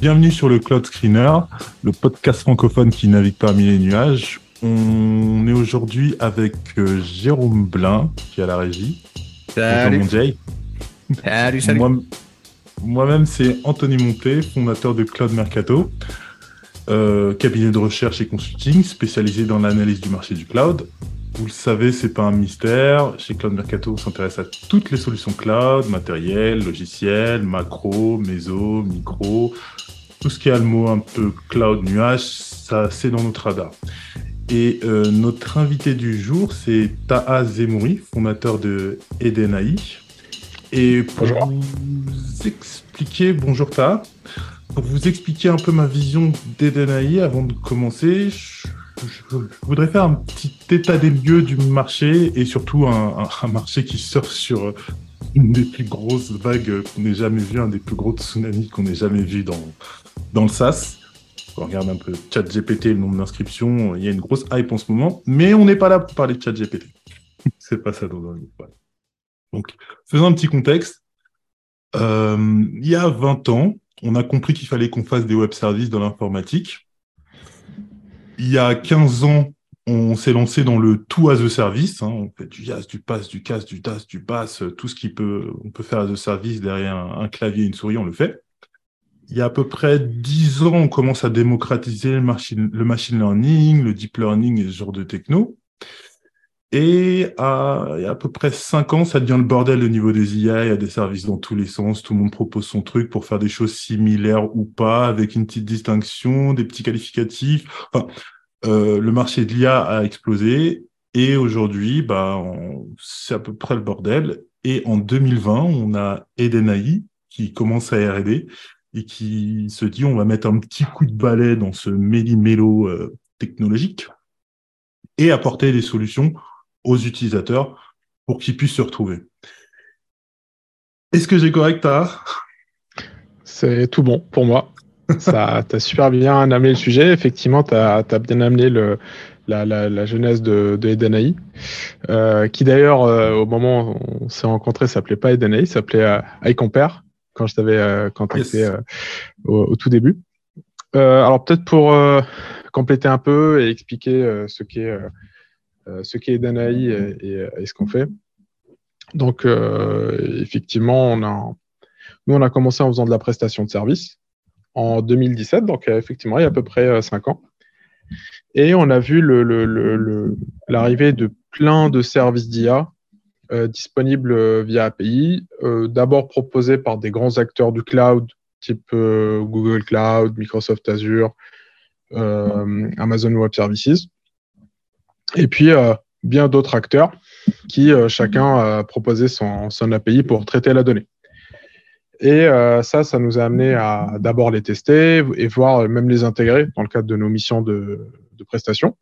Bienvenue sur le Cloud Screener, le podcast francophone qui navigue parmi les nuages. On est aujourd'hui avec euh, Jérôme Blin, qui est à la régie. Salut. Bonjour, mon Jay. Salut, salut. Moi- Moi-même, c'est Anthony Monté, fondateur de Cloud Mercato, euh, cabinet de recherche et consulting spécialisé dans l'analyse du marché du cloud. Vous le savez, c'est pas un mystère. Chez Cloud Mercato, on s'intéresse à toutes les solutions cloud, matériel, logiciel, macro, méso, micro, tout ce qui a le mot un peu cloud, nuage, ça c'est dans notre radar. Et euh, notre invité du jour, c'est Taha Zemouri, fondateur de Edenai. Et pour Bonjour. vous expliquer, bonjour Taha, pour vous expliquer un peu ma vision d'Edenai avant de commencer, je, je- je voudrais faire un petit état des lieux du marché et surtout un, un- un marché qui surfe sur euh, une des plus grosses vagues qu'on ait jamais vues, un des plus gros tsunamis qu'on ait jamais vu dans, dans le. Quand on regarde un peu ChatGPT, le nombre d'inscriptions, il y a une grosse hype en ce moment, mais on n'est pas là pour parler de ChatGPT. C'est pas ça dont on veut parler. Donc, faisons un petit contexte. Euh, il y a 20 ans, on a compris qu'il fallait qu'on fasse des web services dans l'informatique. Il y a 15 ans, on s'est lancé dans le tout as a service. hein. On fait du YAS, du PAS, du CAS, du DAS, du BAS, tout ce qui peut, peut faire as a service derrière un, un clavier et une souris, on le fait. Il y a à peu près 10 ans, on commence à démocratiser le machine, le machine learning, le deep learning et ce genre de techno. Et à, il y a à peu près 5 ans, ça devient le bordel au niveau des IA. Il y a des services dans tous les sens. Tout le monde propose son truc pour faire des choses similaires ou pas, avec une petite distinction, des petits qualificatifs. Euh, le marché de l'IA a explosé. Et aujourd'hui, bah, c'est à peu près le bordel. Et en 2020, on a Edenai qui commence à R&D et qui se dit on va mettre un petit coup de balai dans ce méli-mélo euh, technologique et apporter des solutions aux utilisateurs pour qu'ils puissent se retrouver. Est-ce que j'ai correct, Taha C'est tout bon pour moi. Ça, t'as super bien amené le sujet. Effectivement, tu as, bien amené le, la, la, la jeunesse de, de euh, qui d'ailleurs, euh, au moment où on s'est rencontrés, s'appelait pas Edenai, s'appelait euh, quand je t'avais euh, contacté Yes. euh, au, au tout début. Euh, alors peut-être pour compléter un peu et expliquer ce qu'est ce qu'est Edenai et, et, et ce qu'on fait. Donc, effectivement, on a, nous, on a commencé en faisant de la prestation de service en 2017, donc effectivement, il y a à peu près euh, cinq ans. Et on a vu le- le- le- le- l'arrivée de plein de services d'IA euh, disponibles euh, via API, euh, d'abord proposés par des grands acteurs du cloud, type Google Cloud, Microsoft Azure, Amazon Web Services, et puis bien d'autres acteurs qui chacun a proposé son, son API pour traiter la donnée. Et ça, ça nous a amené à d'abord les tester et voir même les intégrer dans le cadre de nos missions de, de prestation.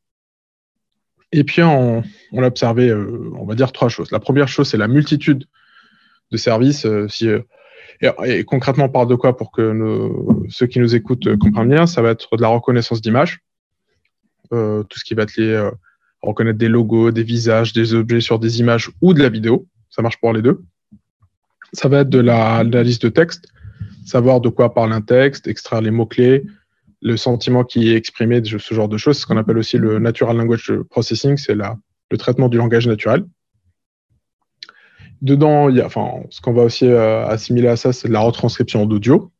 Et puis, on, on a observé, euh, on va dire, trois choses. La première chose, c'est la multitude de services. euh, si, euh, et, concrètement, on parle de quoi pour que ceux qui nous écoutent comprennent bien? Ça va être de la reconnaissance d'image, euh, tout ce qui va être lié à reconnaître des logos, des visages, des objets sur des images ou de la vidéo. Ça marche pour les deux. Ça va être de la, de de texte, savoir de quoi parle un texte, extraire les mots-clés, le sentiment qui est exprimé, de ce genre de choses, ce qu'on appelle aussi le Natural Language Processing, c'est le traitement du langage naturel. Dedans, il y a, enfin, ce qu'on va aussi euh, assimiler à ça, c'est de la retranscription d'audio.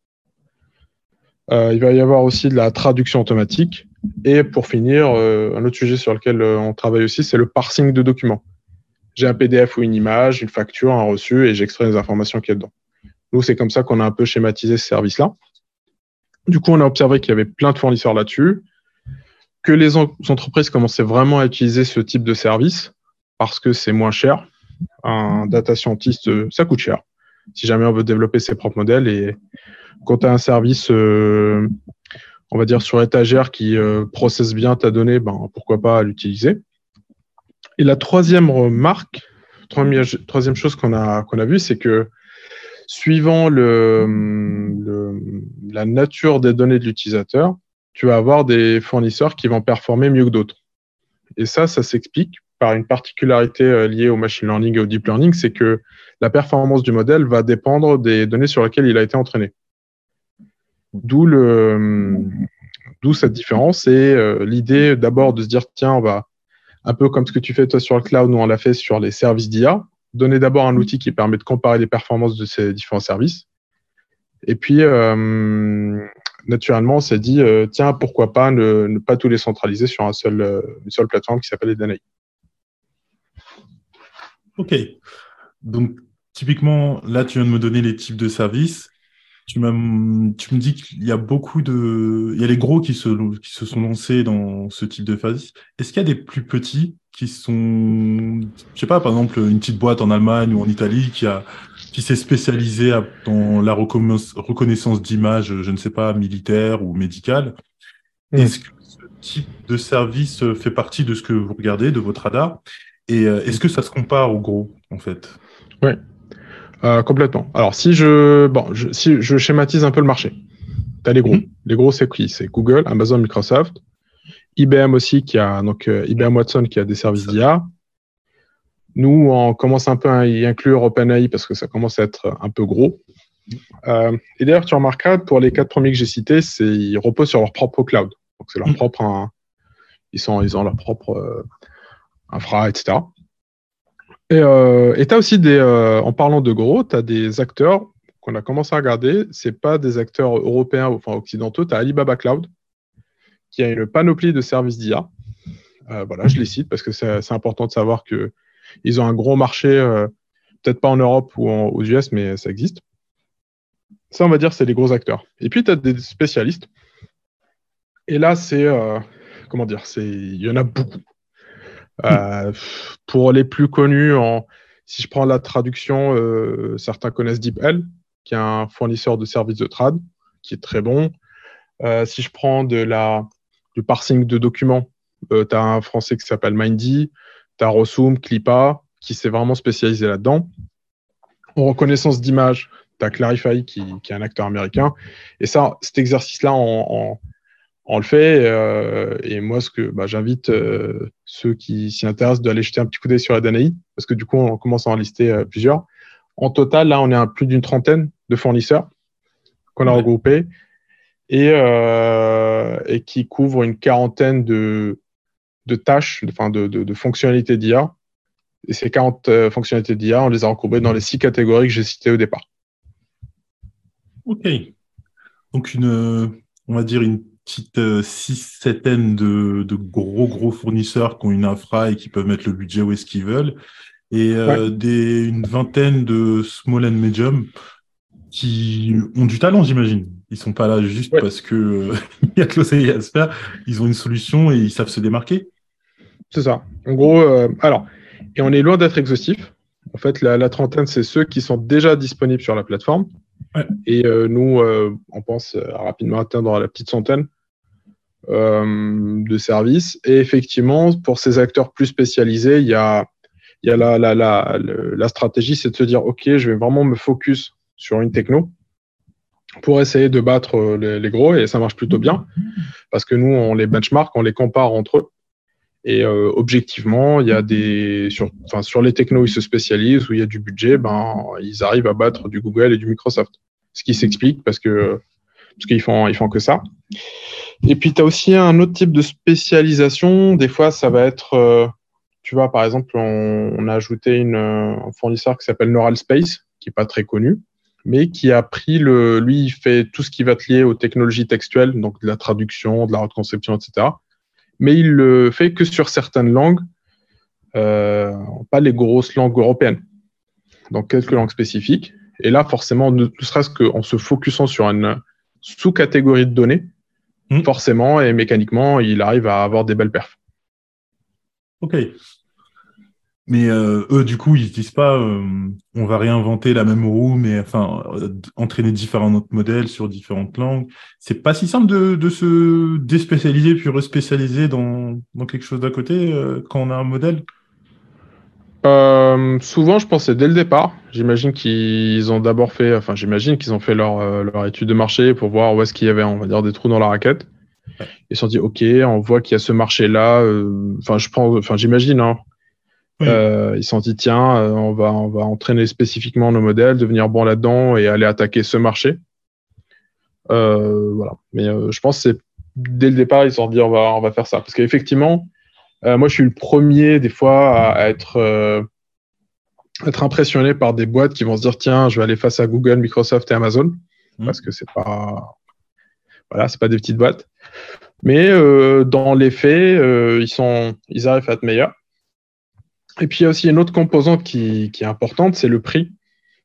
Euh, il va y avoir aussi de la traduction automatique. Et pour finir, euh, un autre sujet sur lequel on travaille aussi, c'est le parsing de documents. J'ai un PDF ou une image, une facture, un reçu, et j'extrais les informations qu'il y a dedans. Nous, c'est comme ça qu'on a un peu schématisé ce service-là. Du coup, on a observé qu'il y avait plein de fournisseurs là-dessus, que les en- entreprises commençaient vraiment à utiliser ce type de service parce que c'est moins cher. Un data scientist, euh, ça coûte cher. Si jamais on veut développer ses propres modèles et quand tu as un service, euh, on va dire sur étagère qui euh, processe bien ta donnée, ben, pourquoi pas l'utiliser. Et la troisième remarque, troisième, troisième chose qu'on a, qu'on a vue, c'est que suivant la nature des données de l'utilisateur, tu vas avoir des fournisseurs qui vont performer mieux que d'autres. Et ça, ça s'explique par une particularité euh, liée au machine learning et au deep learning, c'est que la performance du modèle va dépendre des données sur lesquelles il a été entraîné. D'où cette différence et l'idée d'abord de se dire tiens, on va un peu comme ce que tu fais toi sur le cloud, nous on l'a fait sur les services d'IA, donner d'abord un outil qui permet de comparer les performances de ces différents services. Et puis, naturellement, on s'est dit, tiens, pourquoi pas ne, pas tous les centraliser sur un seul, une seule plateforme qui s'appelle Edenai. Ok. Donc, typiquement, là, tu viens de me donner les types de services. Tu, tu me dis qu'il y a beaucoup de. Il y a les gros qui se, qui se sont lancés dans ce type de service. Est-ce qu'il y a des plus petits qui sont. Je sais pas, par exemple, une petite boîte en Allemagne ou en Italie qui a qui s'est spécialisée dans la reconnaissance d'images, je ne sais pas, militaire ou médicale. Hmm. Est-ce que ce type de service fait partie de ce que vous regardez, de votre radar? Et euh, est-ce que ça se compare au gros, en fait? Oui, euh, complètement. Alors, si je, bon, je, si je schématise un peu le marché, tu as les gros. Mhm. Les gros, c'est qui? C'est Google, Amazon, Microsoft, IBM aussi, qui a, donc euh, IBM Watson qui a des services d'IA. Nous, on commence un peu à y inclure OpenAI parce que ça commence à être un peu gros. Euh, et d'ailleurs, tu remarqueras, pour les quatre premiers que j'ai cités, ils reposent sur leur propre cloud. Donc, c'est leur mhm. propre, ils, sont, ils ont leur propre infra, etc. Et euh, tu as aussi des, euh, en parlant de gros, tu as des acteurs qu'on a commencé à regarder. Ce pas des acteurs européens, enfin occidentaux. Tu as Alibaba Cloud, qui a une panoplie de services d'IA. Euh, voilà, je les cite parce que c'est important de savoir qu'ils ont un gros marché, peut-être pas en Europe ou aux US, mais ça existe. Ça, on va dire, c'est les gros acteurs. Et puis, tu as des spécialistes. Et là, c'est, comment dire, il y en a beaucoup. Euh, pour les plus connus, en, si je prends la traduction, euh, certains connaissent DeepL, qui est un fournisseur de services de trad, qui est très bon. Euh, si je prends de la, du parsing de documents, tu as un français qui s'appelle Mindy, tu as Rosum, Clipa, qui s'est vraiment spécialisé là-dedans. En reconnaissance d'image, tu as Clarify, qui, qui, est un acteur américain. Et ça, cet exercice-là en, on le fait. Euh, et moi, ce que bah, j'invite euh, ceux qui s'y intéressent d'aller jeter un petit coup d'œil sur la parce que du coup, on commence à en lister euh, plusieurs. En total, là, on est à plus d'une trentaine de fournisseurs qu'on a regroupés et, et, qui couvrent une quarantaine de, de tâches, enfin de, de, de fonctionnalités d'IA. Et ces 40 fonctionnalités d'IA, on les a regroupées dans les six catégories que j'ai citées au départ. OK. Donc, une, on va dire une petite euh, six, septaine de, de, gros, gros fournisseurs qui ont une infra et qui peuvent mettre le budget où est-ce qu'ils veulent. Et euh, des, une vingtaine de small and medium qui ont du talent, j'imagine. Ils sont pas là juste parce que euh, il y a que l'océan à se faire. Ils ont une solution et ils savent se démarquer. C'est ça. En gros, alors, et on est loin d'être exhaustif. En fait, la, la trentaine, c'est ceux qui sont déjà disponibles sur la plateforme. Et nous, on pense rapidement atteindre la petite centaine. Euh, de services. Et effectivement, pour ces acteurs plus spécialisés, il y a, il y a la, la, la, la stratégie, c'est de se dire, OK, je vais vraiment me focus sur une techno pour essayer de battre euh, les, gros et ça marche plutôt bien parce que nous, on les benchmark, on les compare entre eux. Et euh, objectivement, il y a des sur, enfin, sur les technos, ils se spécialisent où il y a du budget, ben ils arrivent à battre du Google et du Microsoft. Ce qui s'explique parce que parce qu'ils font ils font que ça. Et puis, tu as aussi un autre type de spécialisation. Des fois, ça va être, euh, tu vois, par exemple, on, a ajouté euh, un fournisseur qui s'appelle Neural Space, qui est pas très connu, mais qui a pris le, lui, il fait tout ce qui va être lié aux technologies textuelles, donc de la traduction, de la reconception, etc. Mais il le fait que sur certaines langues, euh, pas les grosses langues européennes, donc quelques langues spécifiques. Et là, forcément, ne serait-ce qu'en se focusant sur une sous-catégorie de données, Hmm. forcément et mécaniquement, il arrive à avoir des belles perfs. Ok. Mais euh, eux, du coup, ils disent pas euh, on va réinventer la même roue, mais enfin euh, entraîner différents autres modèles sur différentes langues. C'est pas si simple de, se déspécialiser puis respécialiser dans, dans quelque chose d'à côté quand on a un modèle? Euh, souvent, je pensais dès le départ. J'imagine qu'ils ont d'abord fait, enfin, j'imagine qu'ils ont fait leur, euh, leur étude de marché pour voir où est-ce qu'il y avait, on va dire, des trous dans la raquette. Ils se sont dit, OK, on voit qu'il y a ce marché-là. Euh, enfin, je pense, enfin, j'imagine, hein. ils se sont dit, tiens, on va, on va entraîner spécifiquement nos modèles, devenir bon là-dedans et aller attaquer ce marché. voilà. Mais je pense que c'est dès le départ, ils se sont dit on va, on va faire ça. Parce qu'effectivement, moi, je suis le premier, des fois, à, être, être impressionné par des boîtes qui vont se dire tiens, je vais aller face à Google, Microsoft et Amazon. Mmh. Parce que c'est pas. Voilà, c'est pas des petites boîtes. Mais dans les faits, ils, sont, ils arrivent à être meilleurs. Et puis, il y a aussi une autre composante qui, qui est importante, c'est le prix.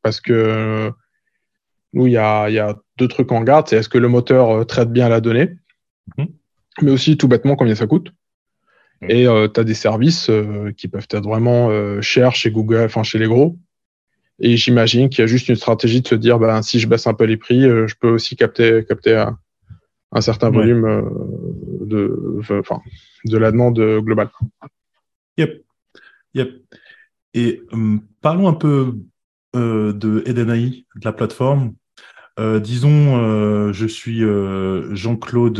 Parce que nous, il y a, y a, deux trucs en garde. C'est est-ce que le moteur traite bien la donnée Mhm. Mais aussi tout bêtement combien ça coûte. Mhm. Et euh, tu as des services euh, qui peuvent être vraiment euh, chers chez Google, enfin chez les gros. Et j'imagine qu'il y a juste une stratégie de se dire, ben, si je baisse un peu les prix, je peux aussi capter, capter un, certain volume de, enfin, de la demande globale. Yep. Yep. Et hum, parlons un peu de Edenai, de la plateforme. Euh, disons, euh, je suis euh, Jean-Claude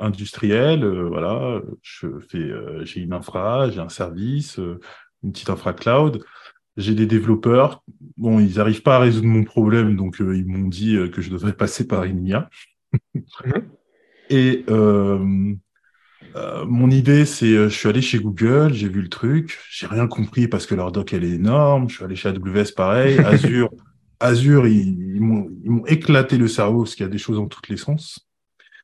industriel, voilà, je fais, j'ai une infra, j'ai un service, une petite infra cloud. J'ai des développeurs. Bon, ils n'arrivent pas à résoudre mon problème, donc ils m'ont dit que je devrais passer par INIA. Mhm. Et mon idée, c'est, je suis allé chez Google, j'ai vu le truc, j'ai rien compris parce que leur doc elle est énorme. Je suis allé chez AWS, pareil, Azure. Azure, ils, m'ont éclaté le cerveau parce qu'il y a des choses dans tous les sens.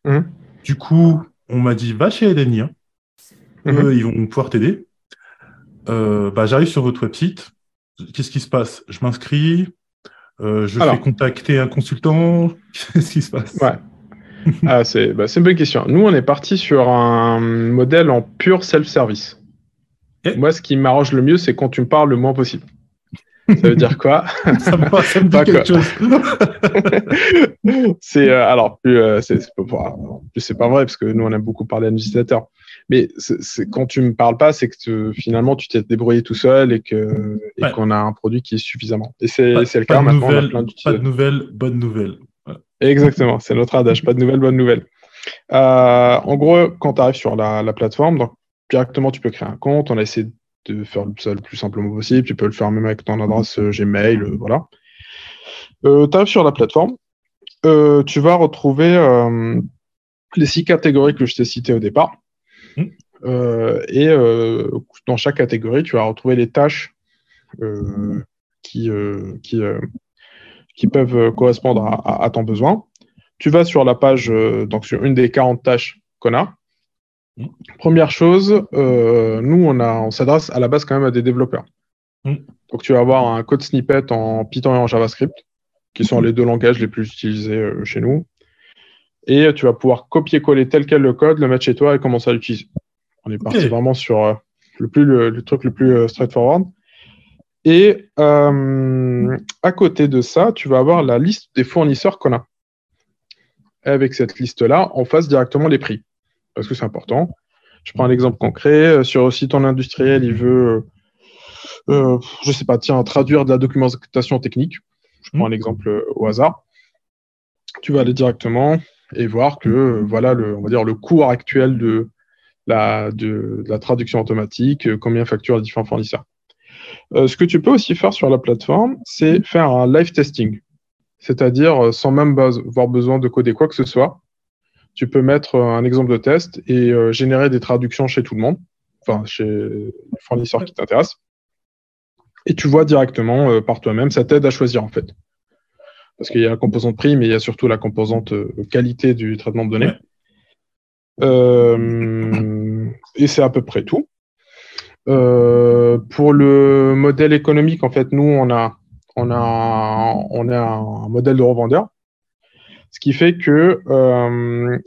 Mhm. Du coup, on m'a dit va chez Edenia. Mhm. ils vont pouvoir t'aider. Euh, bah, J'arrive sur votre website. Qu'est-ce qui se passe? Je m'inscris. Euh, je fais contacter un consultant. Qu'est-ce qui se passe? Ouais. ah, C'est bah, une bonne question. Nous, on est parti sur un modèle en pur self-service. Moi, ce qui m'arrange le mieux, c'est quand tu me parles le moins possible. Ça veut dire quoi? Ça, me, dit quelque chose. c'est euh, alors plus euh, c'est pas vrai parce que nous on aime beaucoup parler à nos utilisateurs. Mais quand tu me parles pas, c'est que finalement tu t'es débrouillé tout seul et que et qu'on a un produit qui est suffisamment. Et c'est le cas maintenant. pas de nouvelles, bonne nouvelle. Exactement, c'est notre adage. Pas de nouvelles, bonne nouvelle. Euh, en gros, quand tu arrives sur la, la plateforme, donc directement tu peux créer un compte. On a essayé de faire ça le plus simplement possible. Tu peux le faire même avec ton adresse euh, Gmail, euh, voilà. Euh, tu arrives sur la plateforme. tu vas retrouver les six catégories que je t'ai citées au départ. Mmh. et dans chaque catégorie, tu vas retrouver les tâches qui, qui, qui, peuvent correspondre à, à, ton besoin. Tu vas sur la page, donc sur une des 40 tâches qu'on a. Mm. Première chose, euh, nous, on, on s'adresse à la base quand même à des développeurs. Mm. Donc, tu vas avoir un code snippet en Python et en JavaScript, qui sont mm. les deux langages les plus utilisés euh, chez nous. Et tu vas pouvoir copier-coller tel quel le code, le mettre chez toi et commencer à l'utiliser. On est parti vraiment sur euh, le, plus, le, truc le plus straightforward. Et à côté de ça, tu vas avoir la liste des fournisseurs qu'on a. avec cette liste-là, on fasse directement les prix parce que c'est important. Je prends un exemple concret. Euh, sur un site en industriel, il veut, je euh, euh, je sais pas, tiens, traduire de la documentation technique. Je prends un mmh. exemple au hasard. Tu vas aller directement et voir que voilà le, on va dire le cours actuel de la, de, la traduction automatique, combien facture les différents fournisseurs. ce que tu peux aussi faire sur la plateforme, c'est faire un live testing, c'est-à-dire sans même avoir besoin de coder quoi que ce soit, tu peux mettre un exemple de test et euh, générer des traductions chez tout le monde, enfin chez les fournisseurs qui t'intéressent. Et tu vois directement euh, par toi-même, ça t'aide à choisir en fait. Parce qu'il y a la composante prix, mais il y a surtout la composante euh, qualité du traitement de données. et c'est à peu près tout. pour le modèle économique, en fait, nous, on a, on a, on a un modèle de revendeur ce qui fait que euh,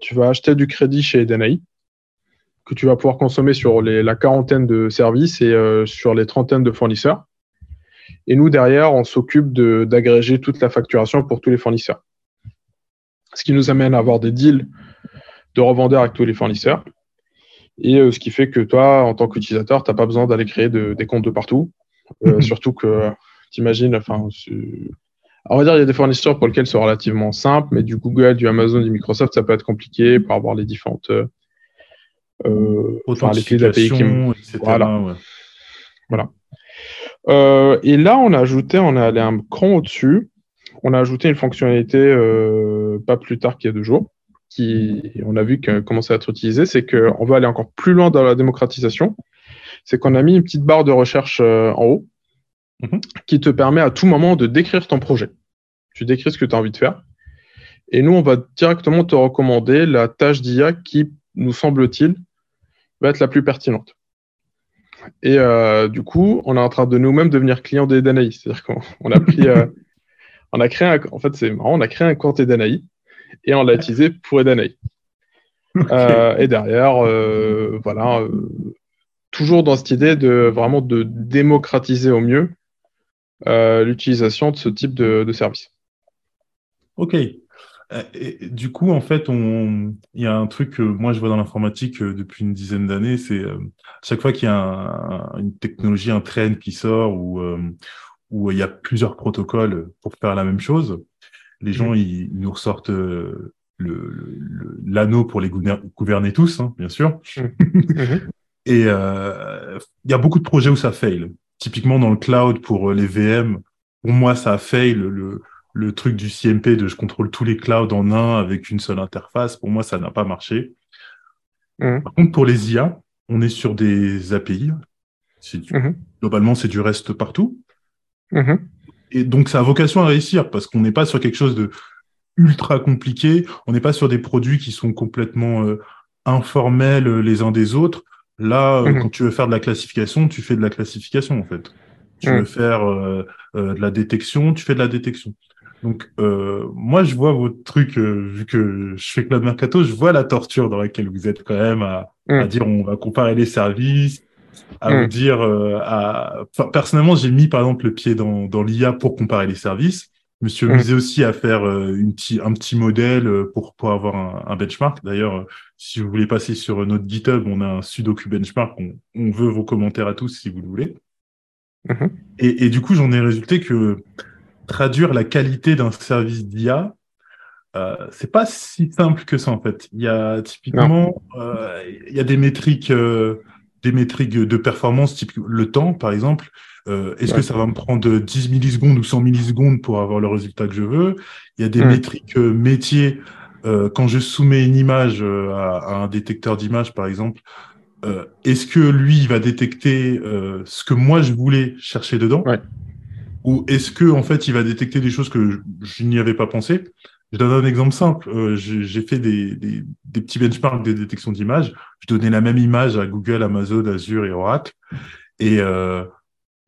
tu vas acheter du crédit chez Edenai, que tu vas pouvoir consommer sur la quarantaine de services et euh, sur les trentaines de fournisseurs. Et nous, derrière, on s'occupe d'agréger toute la facturation pour tous les fournisseurs. Ce qui nous amène à avoir des deals de revendeurs avec tous les fournisseurs. Et euh, ce qui fait que toi, en tant qu'utilisateur, tu n'as pas besoin d'aller créer des comptes de partout. surtout que, tu imagines, enfin, on va dire, il y a des fournisseurs pour lesquels c'est relativement simple, mais du Google, du Amazon, du Microsoft, ça peut être compliqué pour avoir les différentes. Euh, euh enfin, les clés d'API qui. Voilà. voilà. Euh, et là, on a ajouté, on est allé un cran au-dessus. on a ajouté une fonctionnalité pas plus tard qu'il y a deux jours, qui on a vu qu'elle commençait à être utilisée, c'est qu'on veut aller encore plus loin dans la démocratisation. C'est qu'on a mis une petite barre de recherche en haut mhm. qui te permet à tout moment de décrire ton projet. Tu décris ce que tu as envie de faire. Et nous, on va directement te recommander la tâche d'IA qui, nous semble-t-il, va être la plus pertinente. Et euh, du coup, on est en train de nous-mêmes devenir client des Danaï. C'est-à-dire qu'on a pris, euh, on a créé un, en fait, c'est marrant, on a créé un compte Danaï et on l'a utilisé pour Edanaï. Euh, et derrière, voilà, toujours dans cette idée de vraiment de démocratiser au mieux l'utilisation de ce type de, de service. Ok. Euh, du coup, en fait, on... il y a un truc que moi je vois dans l'informatique euh, depuis une dizaine d'années, c'est euh, chaque fois qu'il y a une technologie, un trend qui sort ou où il y a plusieurs protocoles pour faire la même chose, les gens mmh. ils, nous ressortent l'anneau pour les gouverner tous, hein, bien sûr. Mmh. Mmh. Et il y a beaucoup de projets où ça fail. Typiquement dans le cloud pour les VM, pour moi ça a fail. Le, le truc du CMP de je contrôle tous les clouds en un avec une seule interface, pour moi, ça n'a pas marché. Mmh. Par contre, pour les IA, on est sur des API. Mmh. Globalement, c'est du reste partout. Mmh. Et donc, ça a vocation à réussir parce qu'on n'est pas sur quelque chose de ultra compliqué. On n'est pas sur des produits qui sont complètement euh, informels euh, les uns des autres. Là, euh, quand tu veux faire de la classification, tu fais de la classification, en fait. Tu veux faire de la détection, tu fais de la détection. Donc, euh, moi, je vois votre truc, euh, vu que je fais Cloud Mercato, je vois la torture dans laquelle vous êtes quand même à, à mm. dire on va comparer les services, à vous dire, euh, à... Enfin, personnellement, j'ai mis par exemple le pied dans, dans l'IA pour comparer les services. Je me suis amusé aussi à faire euh, une petit, un petit modèle euh, pour, pour avoir un, un benchmark. D'ailleurs, si vous voulez passer sur notre GitHub, on a un sudoku benchmark. On, on veut vos commentaires à tous si vous le voulez. Et, et, du coup, j'en ai résulté que traduire la qualité d'un service d'IA, euh, c'est pas si simple que ça en fait. Il y a typiquement, euh, il y a des métriques, euh, des métriques de performance, type le temps par exemple. Euh, est-ce que ça va me prendre 10 millisecondes ou 100 millisecondes pour avoir le résultat que je veux? Il y a des métriques métiers. Quand je soumets une image à, un détecteur d'image par exemple, est-ce que lui il va détecter ce que moi je voulais chercher dedans? Ou est-ce que en fait il va détecter des choses que je, n'y avais pas pensé? Je donne un exemple simple. Euh, j'ai fait des, des, des, petits benchmarks de détection d'images. Je donnais la même image à Google, Amazon, Azure et Oracle. Et euh,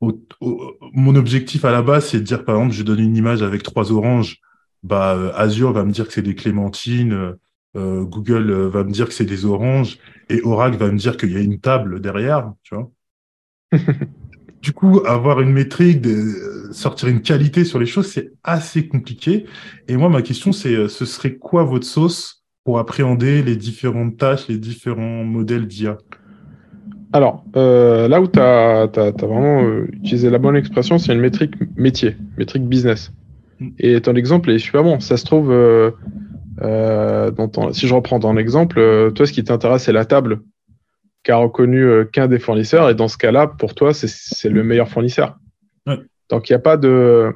mon objectif à la base, c'est de dire par exemple, je donne une image avec trois oranges. Bah, euh, Azure va me dire que c'est des clémentines. Euh, Google va me dire que c'est des oranges et Oracle va me dire qu'il y a une table derrière, tu vois. du coup, avoir une métrique, de, sortir une qualité sur les choses, c'est assez compliqué. Et moi, ma question, c'est, euh, ce serait quoi votre sauce pour appréhender les différentes tâches, les différents modèles d'IA Alors, euh, là où tu as, vraiment euh, utilisé la bonne expression, c'est une métrique métier, métrique business. Et ton exemple est super bon. Ça se trouve, dans si je reprends ton exemple, toi, ce qui t'intéresse, c'est la table qu'a reconnu euh, qu'un des fournisseurs. Et dans ce cas-là, pour toi, c'est le meilleur fournisseur. Donc, il n'y a pas de.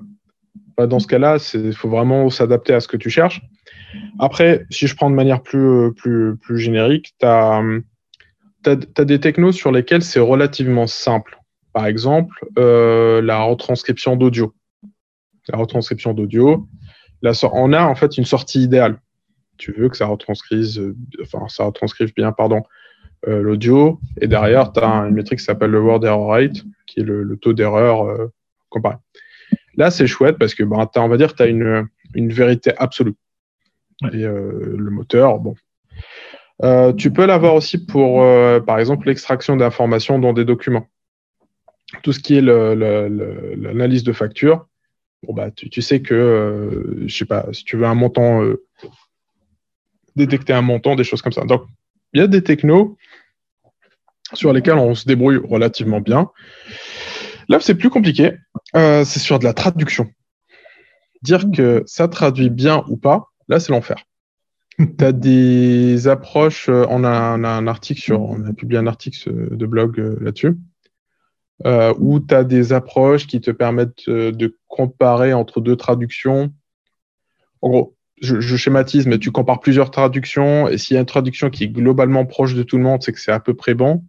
Bah, dans ce cas-là, il faut vraiment s'adapter à ce que tu cherches. Après, si je prends de manière plus, plus, plus générique, tu as, as, des technos sur lesquels c'est relativement simple. Par exemple, euh, la retranscription d'audio. La retranscription d'audio, on a en fait une sortie idéale. Tu veux que ça retranscrive, euh, enfin, ça retranscrive bien, pardon, euh, l'audio, et derrière, tu as une métrique qui s'appelle le word error rate, qui est le, taux d'erreur euh, comparé. Là, c'est chouette parce que, ben, on va dire, tu as une, une, vérité absolue. Et euh, le moteur, bon. tu peux l'avoir aussi pour, par exemple, l'extraction d'informations dans des documents. Tout ce qui est l'analyse de facture, bon, bah, tu, tu sais que, je sais pas, si tu veux un montant, détecter un montant, des choses comme ça. Donc, il y a des technos sur lesquels on se débrouille relativement bien. Là, c'est plus compliqué. Euh, c'est sur de la traduction. Dire que ça traduit bien ou pas, là, c'est l'enfer. tu as des approches, euh, on a, un article sur, on a publié un article de blog euh, où tu as des approches qui te permettent de comparer entre deux traductions en gros, je, je, schématise, mais tu compares plusieurs traductions, et s'il y a une traduction qui est globalement proche de tout le monde, c'est que c'est à peu près bon.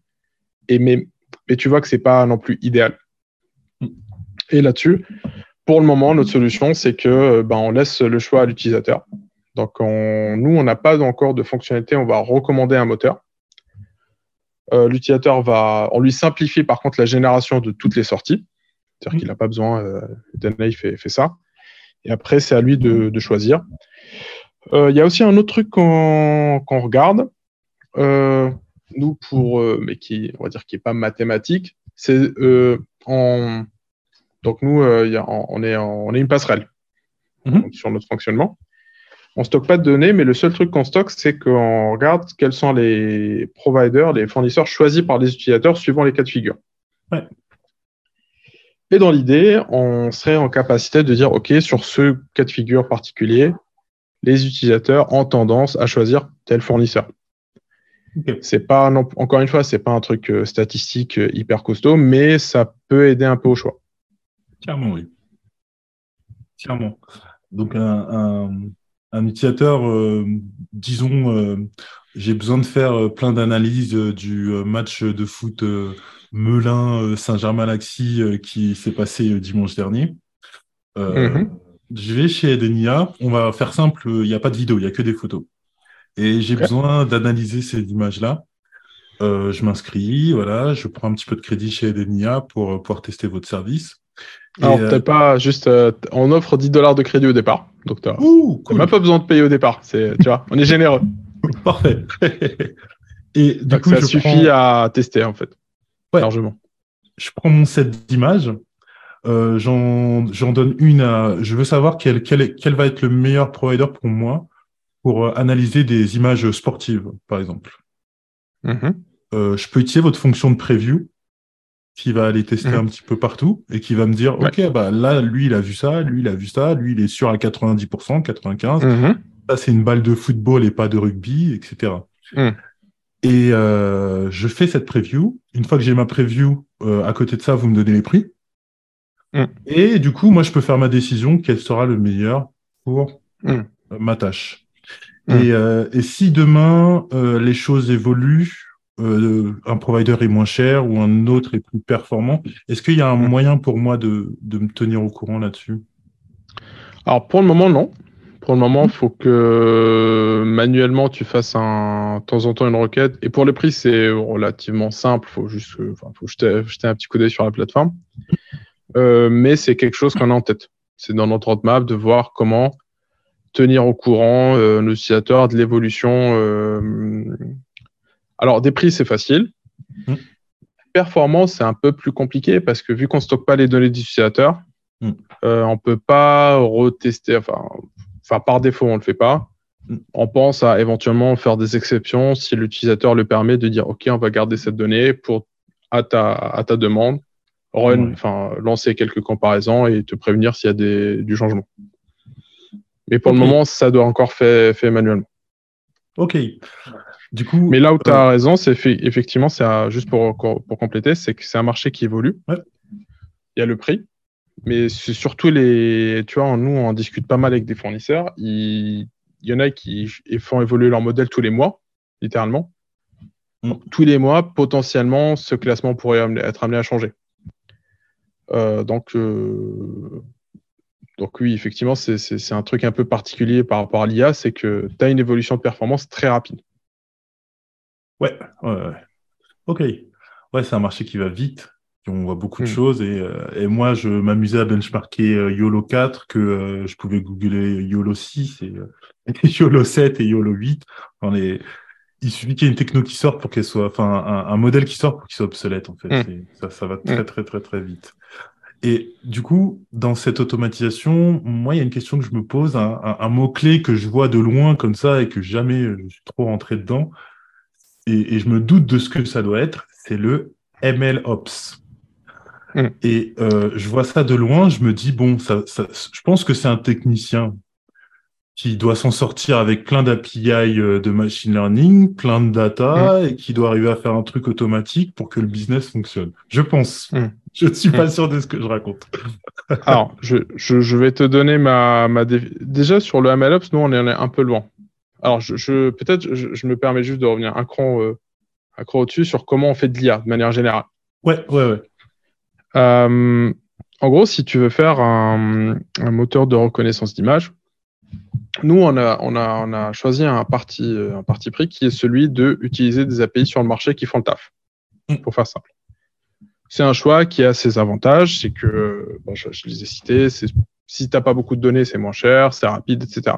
Et mais, mais tu vois que c'est pas non plus idéal. Et là-dessus, pour le moment, notre solution, c'est que ben, on laisse le choix à l'utilisateur. Donc, on, nous, on n'a pas encore de fonctionnalité. On va recommander un moteur. Euh, l'utilisateur va, on lui simplifie par contre la génération de toutes les sorties. C'est-à-dire qu'il n'a pas besoin, euh, fait, fait, ça. Et après, c'est à lui de, de choisir. Euh, il y a aussi un autre truc qu'on regarde, euh, nous pour, euh, mais qui, on va dire, qui est pas mathématique, c'est en, donc nous, y a, on est, en, on est une passerelle Mhm. sur notre fonctionnement. On stocke pas de données, mais le seul truc qu'on stocke, c'est qu'on regarde quels sont les providers, les fournisseurs choisis par les utilisateurs suivant les cas de figure. Ouais. Et dans l'idée, on serait en capacité de dire, OK, sur ce cas de figure particulier, les utilisateurs ont tendance à choisir tel fournisseur. C'est pas, non, encore une fois, c'est pas un truc euh, statistique euh, hyper costaud, mais ça peut aider un peu au choix. Clairement, oui. Clairement. Donc, un, un, un utilisateur, euh, disons, euh, j'ai besoin de faire euh, plein d'analyses du match de foot Melun-Saint-Germain-Laxi euh, qui s'est passé dimanche dernier. Mhm. Je vais chez Edenia. On va faire simple, il n'y a pas de vidéo, il n'y a que des photos. Et j'ai besoin d'analyser ces images-là. Euh, je m'inscris, voilà, je prends un petit peu de crédit chez Edenia pour pouvoir tester votre service. Alors, euh, peut-être pas juste, euh, on offre 10 dollars de crédit au départ. Donc, t'as Ouh, t'as cool. même pas besoin de payer au départ. C'est, tu vois, on est généreux. Parfait. Et du Donc, coup, ça suffit prends, à tester, en fait. Ouais. Largement. je prends mon set d'images. Euh, j'en, j'en donne une à. Je veux savoir quel, quel, est- quel va être le meilleur provider pour moi pour euh, analyser des images sportives, par exemple. Mhm. Euh, je peux utiliser votre fonction de preview qui va aller tester Mhm. un petit peu partout et qui va me dire, Ouais. OK, bah là, lui, il a vu ça, lui, il a vu ça, lui, il est sûr à 90%, 95%. Mhm. Ça, c'est une balle de football et pas de rugby, etc. Mm. Et euh, je fais cette preview. Une fois que j'ai ma preview, euh, à côté de ça, vous me donnez les prix. Mm. Et du coup, moi, je peux faire ma décision, quel sera le meilleur pour Mm. euh, ma tâche. Mm. Et, euh, et si demain, les choses évoluent, euh, un provider est moins cher ou un autre est plus performant, est-ce qu'il y a un Mm. moyen pour moi de, de me tenir au courant là-dessus? Alors, pour le moment, non. Pour le moment, il faut que manuellement tu fasses un, de temps en temps une requête. Et pour les prix, c'est relativement simple. Il faut juste que- enfin, faut jeter, jeter un petit coup d'œil sur la plateforme. Euh, mais c'est quelque chose qu'on a en tête. C'est dans notre roadmap de voir comment tenir au courant euh, nos utilisateurs de l'évolution. Alors, des prix, c'est facile. Mm. Performance, c'est un peu plus compliqué parce que vu qu'on stocke pas les données d'utilisateurs, Mm. euh, on peut pas retester. Enfin, enfin, par défaut, on le fait pas. Mm. On pense à éventuellement faire des exceptions si l'utilisateur le permet de dire OK, on va garder cette donnée pour à ta, à ta demande, run, enfin, lancer quelques comparaisons et te prévenir s'il y a des, du changement. Mais pour le moment, ça doit encore fait, fait manuellement. Ok. Du coup, Mais là où tu euh, as raison, c'est effectivement, c'est juste pour, pour compléter, c'est que c'est un marché qui évolue. Ouais. Il y a le prix, mais c'est surtout les. Tu vois, nous, on discute pas mal avec des fournisseurs. Il, il y en a qui font évoluer leur modèle tous les mois, littéralement. Mm. Donc, tous les mois, potentiellement, ce classement pourrait être amené à changer. Euh, donc, euh, donc, oui, effectivement, c'est un truc un peu particulier par rapport à l'IA, c'est que tu as une évolution de performance très rapide. Ouais, ouais, ouais. Ok. Ouais, c'est un marché qui va vite. On voit beaucoup de Mm. choses et, euh, et moi, je m'amusais à benchmarker euh, YOLO 4 que euh, je pouvais googler YOLO 6 et YOLO 7 et YOLO 8. Enfin, les... Il suffit qu'il y ait une techno qui sorte pour qu'elle soit, enfin, un, un modèle qui sorte pour qu'il soit obsolète, en fait. Mm. C'est- Ça, ça va très, Mm. très, très, très vite. Et du coup, dans cette automatisation, moi, il y a une question que je me pose, un, un- un mot-clé que je vois de loin comme ça et que jamais je suis trop rentré dedans, et, et je me doute de ce que ça doit être, c'est le MLOps. Mm. Et euh, je vois ça de loin, je me dis, bon, ça, ça, je pense que c'est un technicien qui doit s'en sortir avec plein d'API euh, de machine learning, plein de data, et qui doit arriver à faire un truc automatique pour que le business fonctionne. Je pense. Mm. je ne suis pas sûr de ce que je raconte. Alors, je, je, vais te donner ma, ma déjà sur le MLOps, nous on est un peu loin. Alors, je, peut-être je, me permets juste de revenir un cran, euh, un cran au-dessus sur comment on fait de l'IA de manière générale. Ouais, ouais, ouais. Euh, en gros, si tu veux faire un, un moteur de reconnaissance d'image, nous, on a, on, a, on a choisi un parti, un parti pris qui est celui d'utiliser des API sur le marché qui font le taf, mm. pour faire simple. C'est un choix qui a ses avantages, c'est que, bon, je, les ai cités, si tu n'as pas beaucoup de données, c'est moins cher, c'est rapide, etc.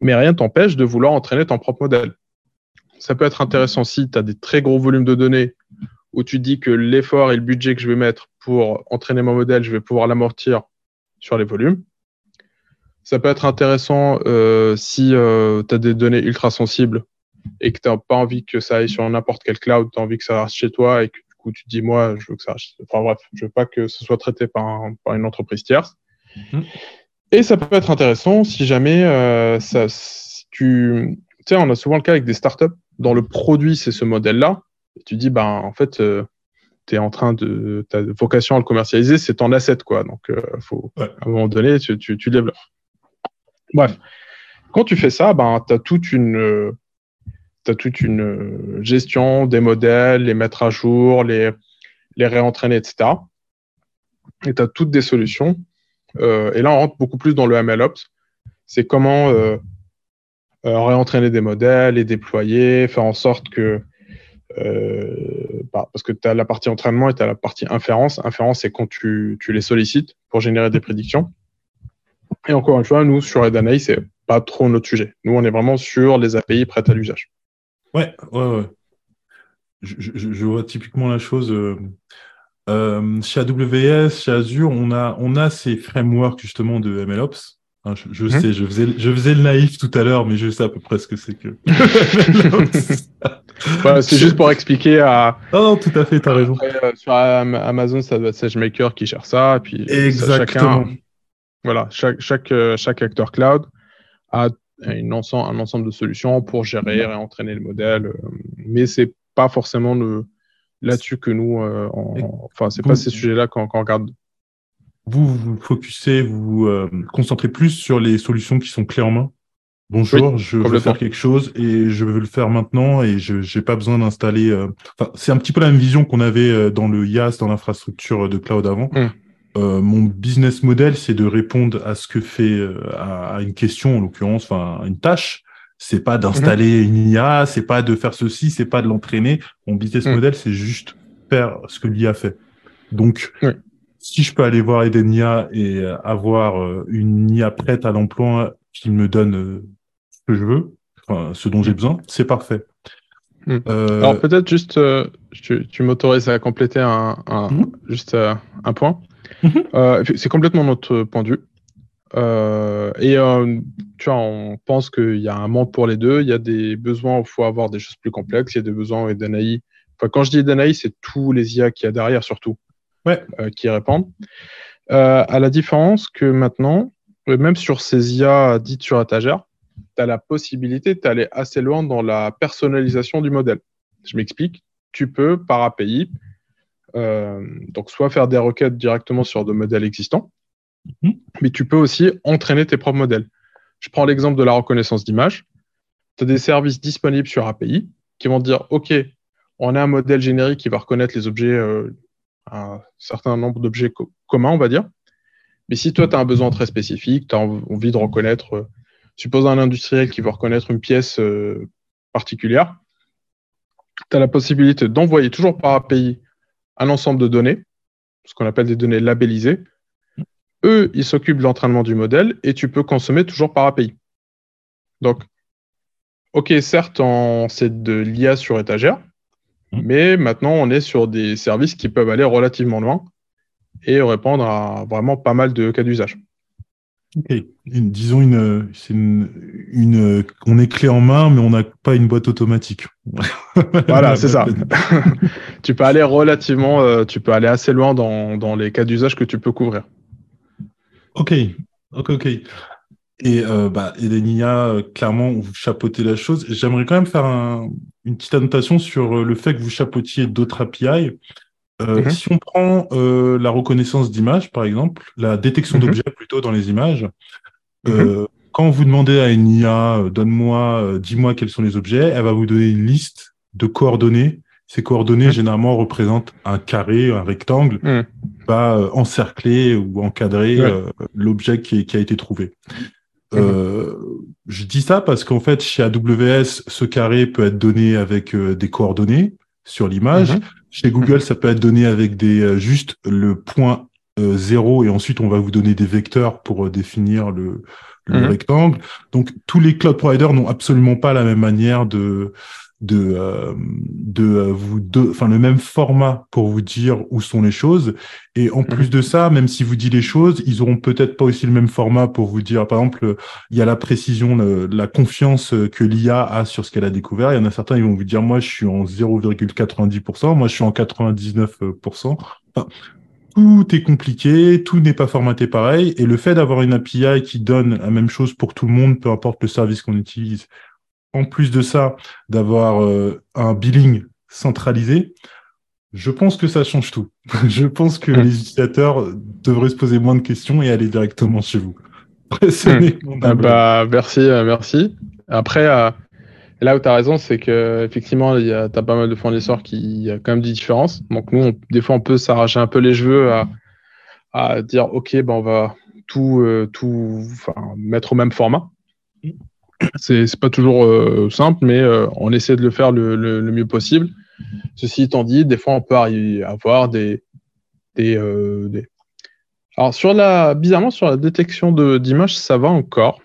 Mais rien t'empêche de vouloir entraîner ton propre modèle. Ça peut être intéressant si tu as des très gros volumes de données où tu dis que l'effort et le budget que je vais mettre pour entraîner mon modèle, je vais pouvoir l'amortir sur les volumes. Ça peut être intéressant euh, si euh, tu as des données ultra sensibles et que tu n'as pas envie que ça aille sur n'importe quel cloud, tu as envie que ça reste chez toi et que du coup tu te dis moi je veux que ça reste. Enfin bref, je veux pas que ce soit traité par, par une entreprise tierce. Mhm. Et ça peut être intéressant si jamais euh, ça, tu, tu sais, on a souvent le cas avec des startups dont le produit c'est ce modèle-là. Et tu dis, ben en fait, euh, tu es en train de, ta vocation à le commercialiser, c'est ton asset, quoi. Donc, euh, faut, à un moment donné, tu, tu, tu développes. Bref, quand tu fais ça, ben, tu as toute une, as toute une gestion des modèles, les mettre à jour, les, les réentraîner, etc. Et tu as toutes des solutions euh, et là, on rentre beaucoup plus dans le MLOps. C'est comment euh, euh, réentraîner des modèles, les déployer, faire en sorte que bah, parce que tu as la partie entraînement et tu as la partie inférence. Inférence, c'est quand tu, les sollicites pour générer des prédictions. Et encore une fois, nous, sur Edanai, c'est pas trop notre sujet. Nous, on est vraiment sur les API prêtes à l'usage. Ouais, ouais, ouais. Je, vois typiquement la chose. Euh, chez AWS, chez Azure, on a, on a ces frameworks justement de MLOps. Hein, je, mhm. sais, je faisais, je faisais le naïf tout à l'heure, mais je sais à peu près ce que c'est que. c'est juste pour expliquer à. Non, non, tout à fait, tu as raison. Euh, sur Amazon, ça doit être SageMaker qui cherche ça. Et puis, Exactement. chacun, voilà, chaque, chaque, euh, chaque acteur cloud a une ensemble, un ensemble de solutions pour gérer et entraîner le modèle. Mais c'est pas forcément le, là-dessus que nous, euh, enfin, c'est pas ces sujets-là qu'on regarde. Vous vous focussez, vous vous euh, concentrez plus sur les solutions qui sont clés en main. Bonjour, je veux faire quelque chose et je veux le faire maintenant et je n'ai pas besoin d'installer. Euh, enfin, c'est un petit peu la même vision qu'on avait dans le IaaS, dans l'infrastructure de cloud avant. Hum. mon business model, c'est de répondre à ce que fait à, une question, en l'occurrence, enfin une tâche, c'est pas d'installer mhm. une IA, c'est pas de faire ceci, c'est pas de l'entraîner. Mon business mhm. model, c'est juste faire ce que l'IA fait. Donc, si je peux aller voir Edenia et euh, avoir euh, une IA prête à l'emploi qui me donne euh, ce que je veux, enfin, ce dont j'ai mhm. besoin, c'est parfait. Alors peut-être juste, tu, tu m'autorises à compléter un, juste un point. c'est complètement notre point de vue. Euh, et euh, tu vois, on pense qu'il y a un monde pour les deux. Il y a des besoins où il faut avoir des choses plus complexes. Il y a des besoins où Danaï. Enfin, quand je dis Danaï, c'est tous les IA qu'il y a derrière surtout ouais. euh, qui répondent. À la différence que maintenant, même sur ces IA dites sur étagère, tu as la possibilité d'aller assez loin dans la personnalisation du modèle. Je m'explique. Tu peux, par API, donc soit faire des requêtes directement sur des modèles existants, Mhm. Mais tu peux aussi entraîner tes propres modèles. Je prends l'exemple de la reconnaissance d'image. Tu as des services disponibles sur API qui vont dire, OK, on a un modèle générique qui va reconnaître les objets, euh, un certain nombre d'objets communs, on va dire. Mais si toi, tu as un besoin très spécifique, tu as envie de reconnaître, euh, suppose un industriel qui veut reconnaître une pièce euh, particulière, tu as la possibilité d'envoyer toujours par API un ensemble de données, ce qu'on appelle des données labellisées, eux, ils s'occupent de l'entraînement du modèle et tu peux consommer toujours par API. Donc, ok, certes, c'est de l'IA sur étagère, mmh. mais maintenant, on est sur des services qui peuvent aller relativement loin et répondre à vraiment pas mal de cas d'usage. Ok, disons une, une, on est clé en main, mais on n'a pas une boîte automatique. voilà, c'est ça. tu peux aller relativement, euh, tu peux aller assez loin dans, dans les cas d'usage que tu peux couvrir. Ok, ok, ok. Et euh, bah, Edenia, euh, clairement, vous chapeautez la chose. J'aimerais quand même faire une petite annotation sur euh, le fait que vous chapeautiez d'autres API. Euh, Mhm. Si on prend euh, la reconnaissance d'image, par exemple, la détection Mhm. d'objets plutôt dans les images, euh, quand vous demandez à une IA, donne-moi, dis-moi quels sont les objets, elle va vous donner une liste de coordonnées. Ces coordonnées, Mhm. généralement, représentent un carré, un rectangle, va euh, encercler ou encadrer Ouais. euh, l'objet qui, qui a été trouvé. Mhm. Euh, je dis ça parce qu'en fait, chez AWS, ce carré peut être donné avec euh, des coordonnées sur l'image. Mhm. Chez Google, ça peut être donné avec des juste le point zéro et ensuite on va vous donner des vecteurs pour définir le, le rectangle. Donc tous les cloud providers n'ont absolument pas la même manière de de euh, de euh, vous de, enfin le même format pour vous dire où sont les choses. Et en plus de ça même si vous dites les choses ils auront peut-être pas aussi le même format pour vous dire par exemple il y a la précision le- la confiance que l'IA a sur ce qu'elle a découvert. Il y en a certains ils vont vous dire moi je suis en 0,90% moi je suis en 99% Enfin, tout est compliqué, tout n'est pas formaté pareil, et le fait d'avoir une API qui donne la même chose pour tout le monde, peu importe le service qu'on utilise, en plus de ça, d'avoir euh, un billing centralisé, je pense que ça change tout. je pense que Mm. les utilisateurs devraient se poser moins de questions et aller directement chez vous. Mm. Ah humble bah, merci, euh, merci. Après, euh, là où tu as raison, c'est que effectivement, il y a, t'as pas mal de fournisseurs qui a quand même des différences. Donc nous, on- des fois, on peut s'arracher un peu les cheveux à, à dire, ok, ben on va tout, euh, tout, mettre au même format. C'est pas toujours euh, simple, mais euh, on essaie de le faire le, mieux possible. Ceci étant dit, des fois, on peut avoir euh, des- Alors, sur la, bizarrement, sur la détection d'images, ça va encore.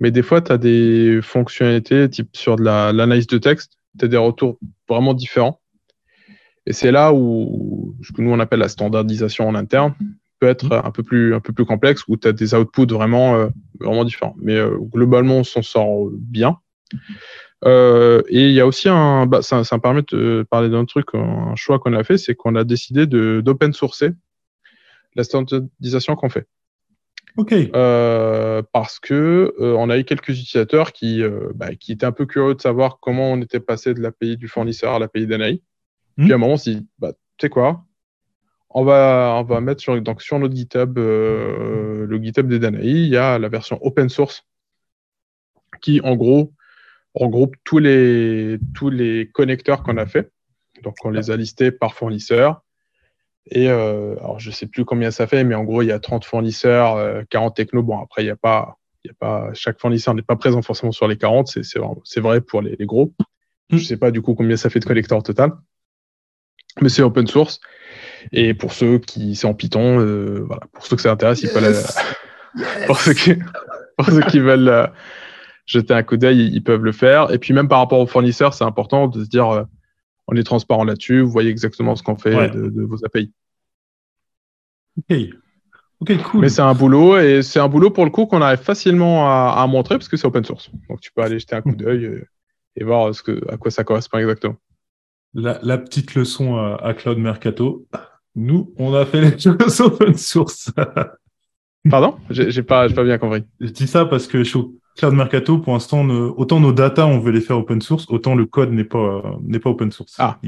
Mais des fois, tu as des fonctionnalités, type sur l'analyse de texte, tu as des retours vraiment différents. Et c'est là où ce que nous on appelle la standardisation en interne peut être un peu plus, un peu plus complexe, où tu as des outputs vraiment, euh, vraiment différents. Mais euh, globalement, on s'en sort bien. Euh, et il y a aussi un, bah, ça, ça me permet de parler d'un truc, un choix qu'on a fait, c'est qu'on a décidé de- d'open sourcer la standardisation qu'on fait. Ok. Euh, parce que euh, on a eu quelques utilisateurs qui, euh, bah, qui étaient un peu curieux de savoir comment on était passé de l'API du fournisseur à l'API d'ANAI. Mhm. Puis à un moment, on s'est dit, bah, tu sais quoi? On va, on va mettre sur, donc, sur notre GitHub, euh, le GitHub des Danaï, il y a la version open source qui, en gros, regroupe tous les, tous les connecteurs qu'on a fait. Donc, on les a listés par fournisseur. Et euh, alors, je sais plus combien ça fait, mais en gros, il y a 30 fournisseurs, euh, 40 technos. Bon, après, il n'y a pas, il y a pas, chaque fournisseur n'est pas présent forcément sur les 40. C'est, c'est, vraiment- c'est vrai pour les, les gros. Mm. Je sais pas du coup combien ça fait de connecteurs au total. Mais c'est open source. Et pour ceux qui, c'est en Python, euh, voilà, pour ceux que ça intéresse, ils peuvent, la- pour, ceux qui, pour ceux qui veulent euh, jeter un coup d'œil, ils, ils peuvent le faire. Et puis même par rapport aux fournisseurs, c'est important de se dire, euh, on est transparent là-dessus, vous voyez exactement ce qu'on fait Ouais. de, de vos API. Ok. Ok, cool. Mais c'est un boulot et c'est un boulot pour le coup qu'on arrive facilement à, à montrer parce que c'est open source. Donc tu peux aller jeter un coup d'œil et, et voir ce que, à quoi ça correspond exactement. La, la petite leçon à, à Cloud Mercato. Nous, on a fait les choses open source. Pardon? J'ai pas, pas bien compris. Je dis ça parce que chez Cloud Mercato, pour l'instant, autant nos data, on veut les faire open source, autant le code n'est pas, n'est pas open source. Ah.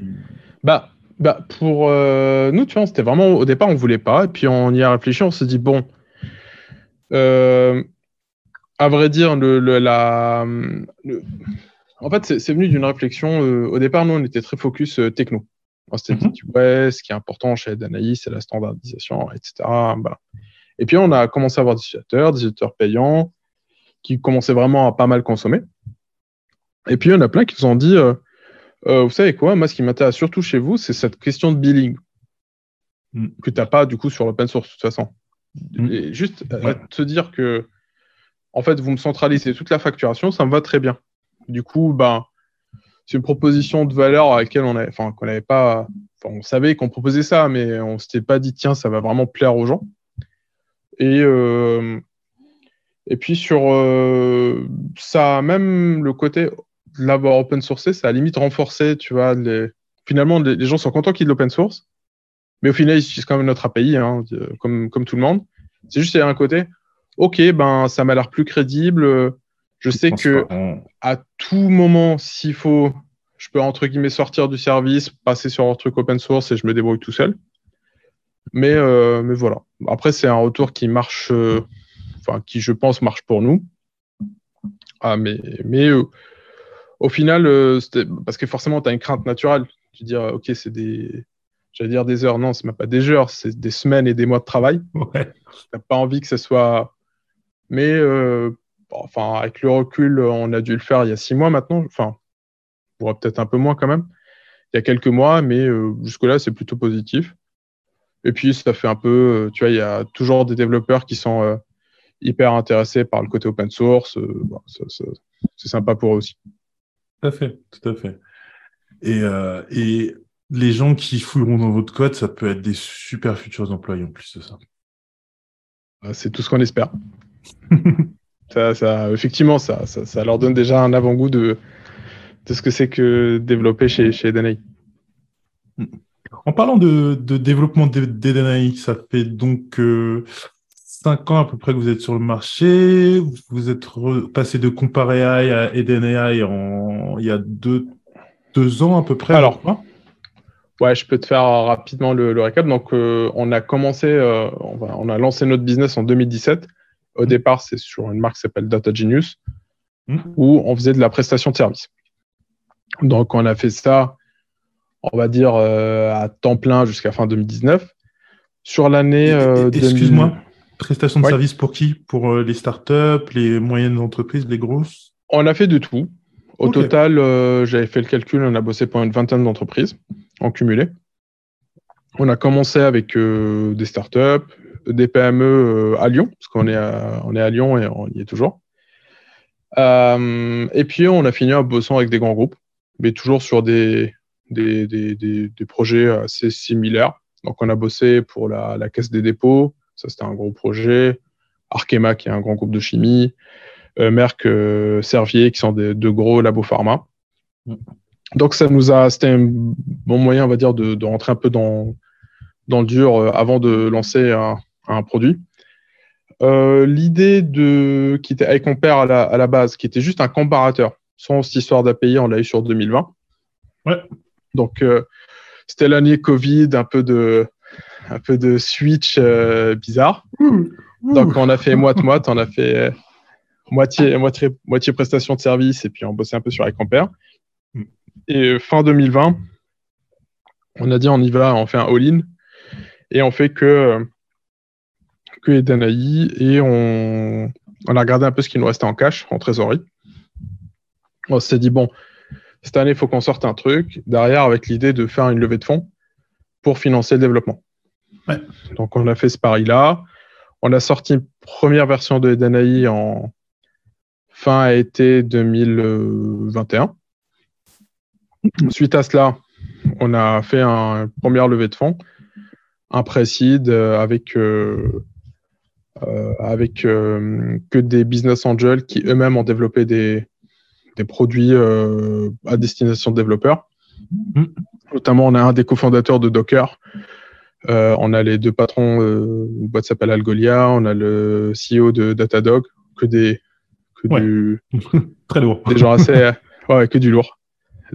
Bah, bah pour euh, nous, tu vois, c'était vraiment au départ, on voulait pas. Et puis on y a réfléchi, on s'est dit, bon, euh, à vrai dire, le, le- la, le- en fait, c'est venu d'une réflexion. euh, au départ, nous, on était très focus euh, techno. On s'était Mhm. dit, ouais, ce qui est important chez Danaï, c'est la standardisation, etc. Voilà. Et puis, on a commencé à avoir des utilisateurs, des utilisateurs payants, qui commençaient vraiment à pas mal consommer. Et puis, il y en a plein qui nous ont dit, euh, euh, vous savez quoi, moi, ce qui m'intéresse surtout chez vous, c'est cette question de billing Mm. que tu n'as pas, du coup, sur l'open source, de toute façon. Mm. Et juste euh, te dire que, en fait, vous me centralisez toute la facturation, ça me va très bien. Du coup, ben, c'est une proposition de valeur à laquelle on avait, enfin, qu'on n'avait pas, enfin, on savait qu'on proposait ça, mais on s'était pas dit, tiens, ça va vraiment plaire aux gens. Et, euh, et puis sur euh, ça, même le côté de l'avoir open sourcé, ça a limite renforcé, tu vois, les... finalement, les, les gens sont contents qu'il y ait de l'open source, mais au final, ils utilisent quand même notre API, hein, euh, comme, comme tout le monde. C'est juste, il y a un côté, ok, ben, ça m'a l'air plus crédible, je sais que à tout moment, s'il faut, je peux entre guillemets sortir du service, passer sur un truc open source et je me débrouille tout seul. Mais, euh, mais voilà. Après, c'est un retour qui marche, euh, enfin, qui je pense marche pour nous. Ah, mais, mais euh, au final, parce que forcément, tu as une crainte naturelle. Tu dis, OK, c'est des, j'allais dire des heures, non, c'est même pas des heures, c'est des semaines et des mois de travail. Ouais. n'as pas envie que ce soit. Mais enfin, avec le recul, on a dû le faire il y a six mois maintenant. Enfin, peut-être un peu moins quand même. Il y a quelques mois, mais jusque-là, c'est plutôt positif. Et puis, ça fait un peu, euh, tu vois, il y a toujours des développeurs qui sont euh, hyper intéressés par le côté open source. Euh, c'est sympa pour eux aussi. Tout à fait, tout à fait. Et, et les gens qui fouilleront dans votre code, ça peut être des super futurs employés en plus de ça. Ah, c'est tout ce qu'on espère. ça, ça, effectivement, ça, ça, leur donne déjà un avant-goût de, de ce que c'est que développer chez, chez. En parlant de, développement d'Edenai, ça fait donc euh, cinq ans à peu près que vous êtes sur le marché. Vous êtes passé de Compareai à Edenai en, il y a deux, ans à peu près. Alors, ouais, je peux te faire rapidement le, récap. Donc, euh, on a commencé, euh, on, a lancé notre business en 2017. Au mmh. départ, c'est sur une marque qui s'appelle Data Genius, mmh. où on faisait de la prestation de service. Donc, on a fait ça on va dire, euh, à temps plein jusqu'à fin 2019. Sur l'année. Euh, excuse-moi, prestation de service pour qui? Pour euh, les startups, les moyennes entreprises, les grosses? On a fait de tout. Au total, j'avais fait le calcul, on a bossé pour une vingtaine d'entreprises en cumulé. On a commencé avec des startups, des PME à Lyon, parce qu'on est, à, on est à Lyon et on y est toujours. et puis, on a fini en bossant avec des grands groupes, mais toujours sur des, projets assez similaires. Donc, on a bossé pour la, Caisse des dépôts, ça c'était un gros projet. Arkema, qui est un grand groupe de chimie. Euh, Merck, euh, Servier, qui sont des, de gros labos pharma. Donc, ça nous a, c'était un bon moyen, on va dire, de, rentrer un peu dans, dans le dur euh, avant de lancer un, un produit. Euh, l'idée de qui était avec mon père à la, à la, base, qui était juste un comparateur, sans cette histoire d'API, on l'a eu sur 2020. Ouais. Donc, euh, c'était l'année Covid, un peu de, un peu de switch euh, bizarre. Donc, on a fait moite-moite, on a fait moitié, moitié, moitié prestation de service et puis on bossait un peu sur les compères. Et fin 2020, on a dit on y va, on fait un all-in et on fait que, que Edenai et on, on a regardé un peu ce qui nous restait en cash, en trésorerie. On s'est dit, bon, cette année, il faut qu'on sorte un truc derrière avec l'idée de faire une levée de fonds pour financer le développement. Donc, on a fait ce pari-là. On a sorti une première version de Edenai en fin été 2021. Suite à cela, on a fait une première levée de fonds, un précide avec, euh, euh, avec euh, que des business angels qui eux-mêmes ont développé des, des produits euh, à destination de développeurs. Mm. Notamment, on a un des cofondateurs de Docker. Euh, on a les deux patrons, euh, une boîte s'appelle Algolia. On a le CEO de Datadog, que des, que du, très lourd, des gens assez, ouais, que du lourd.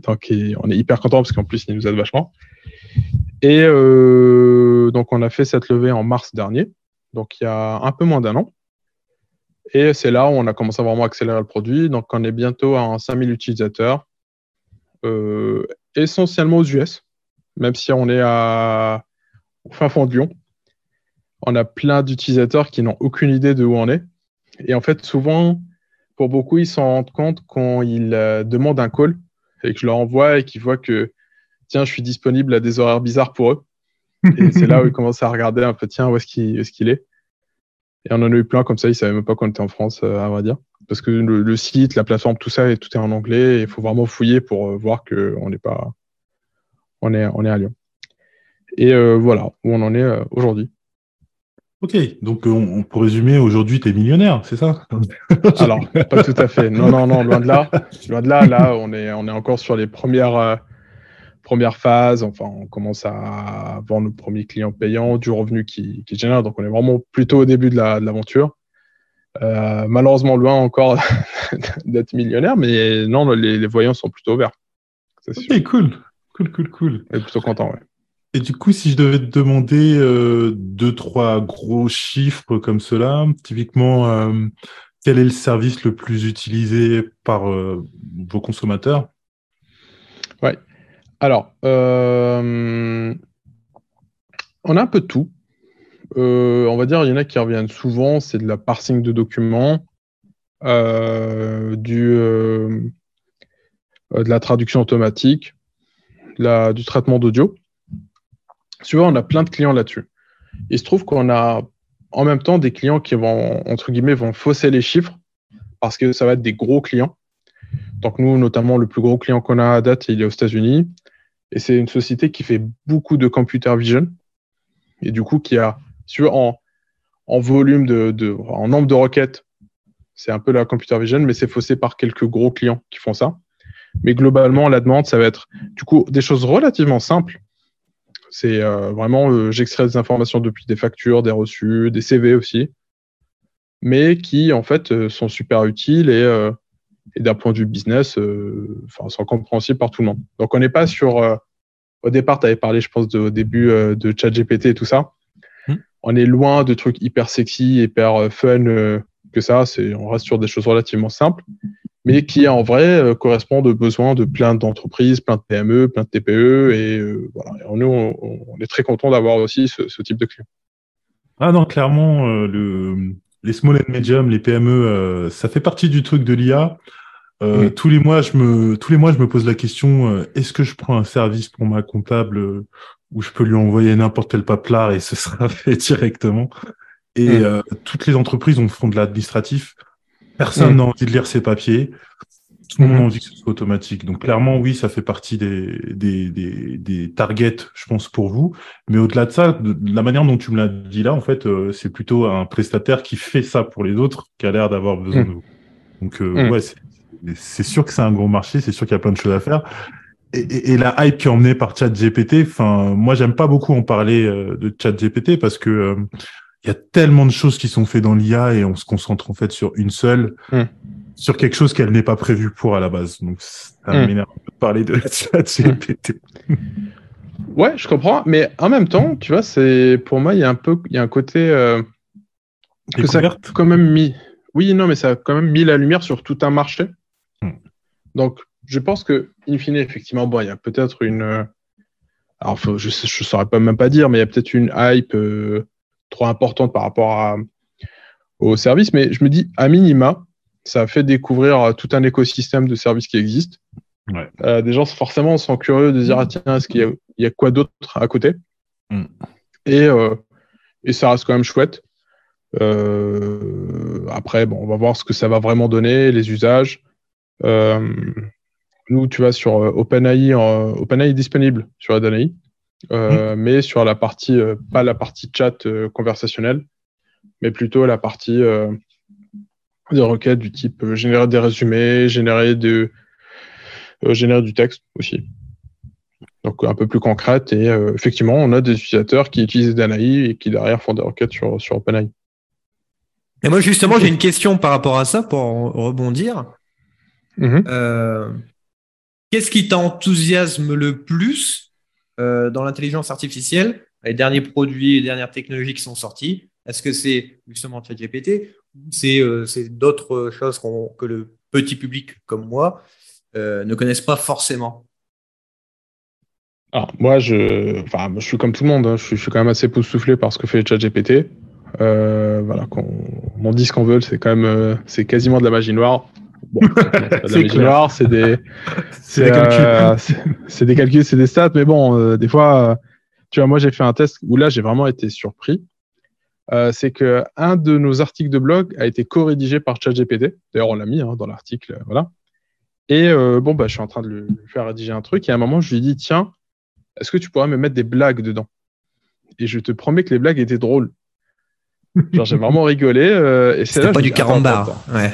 Donc, on est hyper content parce qu'en plus, il nous aide vachement. Et donc, on a fait cette levée en mars dernier, donc il y a un peu moins d'un an. Et c'est là où on a commencé à vraiment accélérer le produit. Donc, on est bientôt à 5000 utilisateurs, euh, essentiellement aux US, même si on est à fin fond de Lyon. On a plein d'utilisateurs qui n'ont aucune idée de où on est. Et en fait, souvent, pour beaucoup, ils s'en rendent compte quand ils euh, demandent un call et que je leur envoie et qu'ils voient que, tiens, je suis disponible à des horaires bizarres pour eux. Et c'est là où ils commencent à regarder un peu, tiens, où est-ce qu'il est, et on en a eu plein comme ça, ils savaient même pas qu'on était en France, euh, à vrai dire. Parce que le, site, la plateforme, tout ça, tout est en anglais. Il faut vraiment fouiller pour euh, voir qu'on n'est pas. On est, on est à Lyon. Et euh, voilà où on en est aujourd'hui. Ok, donc on, pour résumer, aujourd'hui, tu es millionnaire, c'est ça? Alors, pas tout à fait. Non, non, non, loin de là. Loin de là, là, on est, on est encore sur les premières première phase, enfin, on commence à avoir nos premiers clients payants, du revenu qui, qui génère. Donc, on est vraiment plutôt au début de l'aventure. Euh, malheureusement, loin encore d'être millionnaire, mais non, les, voyants sont plutôt ouverts. Ok, cool. Cool, cool, cool. Est plutôt content, ouais. Et du coup, si je devais te demander euh, deux, trois gros chiffres comme cela, typiquement, euh, quel est le service le plus utilisé par vos consommateurs? Ouais. Alors, euh, on a un peu de tout. Euh, on va dire, il y en a qui reviennent souvent, c'est de la parsing de documents, euh, de la traduction automatique, du traitement d'audio. Souvent, on a plein de clients là-dessus. Il se trouve qu'on a en même temps des clients qui vont, entre guillemets, vont fausser les chiffres parce que ça va être des gros clients. Donc nous, notamment, le plus gros client qu'on a à date, il est aux États-Unis. Et c'est une société qui fait beaucoup de computer vision. Et du coup, qui a, sur, en, en volume de, en nombre de requêtes, c'est un peu la computer vision, mais c'est faussé par quelques gros clients qui font ça. Mais globalement, la demande, ça va être, du coup, des choses relativement simples. C'est euh, vraiment, euh, j'extrais des informations depuis des factures, des reçus, des CV aussi, mais qui, en fait, euh, sont super utiles et, et d'un point de vue business, euh, enfin, sont compréhensibles par tout le monde. Donc, on n'est pas sur. euh, au départ, tu avais parlé, je pense, de, au début euh, de ChatGPT et tout ça. Hmm. On est loin de trucs hyper sexy, hyper fun euh, que ça. C'est, on reste sur des choses relativement simples, mais qui en vrai euh, correspondent aux besoins de plein d'entreprises, plein de PME, plein de TPE. Et euh, voilà. Et nous, on, on est très content d'avoir aussi ce, ce type de client. Ah non, clairement, euh, le, les small and medium, les PME, euh, ça fait partie du truc de l'IA. Euh. Tous les mois, je me, tous les mois, je me pose la question euh, est-ce que je prends un service pour ma comptable où je peux lui envoyer n'importe quel paplard et ce sera fait directement? Et Mm. euh, toutes les entreprises on font de l'administratif. Personne Mm. n'a envie de lire ses papiers. Tout le monde Mhm. a envie que ce soit automatique. Donc clairement, oui, ça fait partie des, des, des, des targets, je pense, pour vous. Mais au-delà de ça, de, de la manière dont tu me l'as dit là, en fait, euh, c'est plutôt un prestataire qui fait ça pour les autres qui a l'air d'avoir besoin Mm. de vous. Donc euh, Mm. ouais, c'est- sûr que c'est un gros marché, c'est sûr qu'il y a plein de choses à faire. Et, et, et la hype qui est emmenée par ChatGPT, enfin, moi, j'aime pas beaucoup en parler euh, de ChatGPT parce que euh, il y a tellement de choses qui sont faites dans l'IA et on se concentre en fait sur une seule. Sur quelque chose qu'elle n'est pas prévue pour à la base. Donc ça Mm. m'énerve peu de parler de ChatGPT. Ouais, je comprends, mais en même temps, tu vois, c'est pour moi, il y a un peu, il y a un côté euh, que ça a quand même mis. Oui, non, mais ça a quand même mis la lumière sur tout un marché. Hmm. Donc, je pense que, in fine, effectivement, bon, il y a peut-être une. euh, Alors, faut- je ne saurais pas même pas dire, mais il y a peut-être une hype euh, trop importante par rapport à, au service. Mais je me dis, à minima, ça a fait découvrir euh, tout un écosystème de services qui existent. Ouais. Euh, des gens forcément sont curieux de dire ah, tiens est-ce qu'il y a, il y a quoi d'autre à côté? Mm. et, euh, et ça reste quand même chouette Euh, après bon on va voir ce que ça va vraiment donner les usages Euh, nous tu vois sur OpenAI euh, OpenAI est disponible sur OpenAI euh, mais sur la partie euh, pas la partie chat euh, conversationnelle mais plutôt la partie euh, des requêtes du type euh, générer des résumés générer de euh, générer du texte aussi. Donc un peu plus concrète et euh, effectivement on a des utilisateurs qui utilisent Danaï et qui derrière font des requêtes sur, sur OpenAI. Et moi, justement, j'ai une question par rapport à ça pour rebondir. Mhm. Euh, Qu'est-ce qui t'enthousiasme le plus euh, dans l'intelligence artificielle, les derniers produits, les dernières technologies qui sont sorties Est-ce que c'est justement ChatGPT c'est euh, c'est d'autres choses que le petit public comme moi euh, ne connaissent pas forcément Alors moi je, enfin, je suis comme tout le monde, hein. je, suis, je suis quand même assez époustouflé par ce que fait ChatGPT. Euh, voilà, qu'on on dit ce qu'on veut, c'est quand même, euh, c'est quasiment de la magie noire. Bon, c'est noire, c'est des, C'est des calculs. euh, c'est- des calculs, c'est des stats, mais bon, euh, des fois, euh, tu vois, moi j'ai fait un test où là j'ai vraiment été surpris. Euh, c'est que un de nos articles de blog a été co-rédigé par ChatGPT. D'ailleurs, on l'a mis hein, dans l'article, voilà. Et euh, bon, bah, je suis en train de lui faire rédiger un truc. Et à un moment, je lui ai dit, tiens, est-ce que tu pourrais me mettre des blagues dedans? Et je te promets que les blagues étaient drôles. Genre, j'ai vraiment rigolé. euh, et C'était pas je du dis, attends, carambar. Ouais.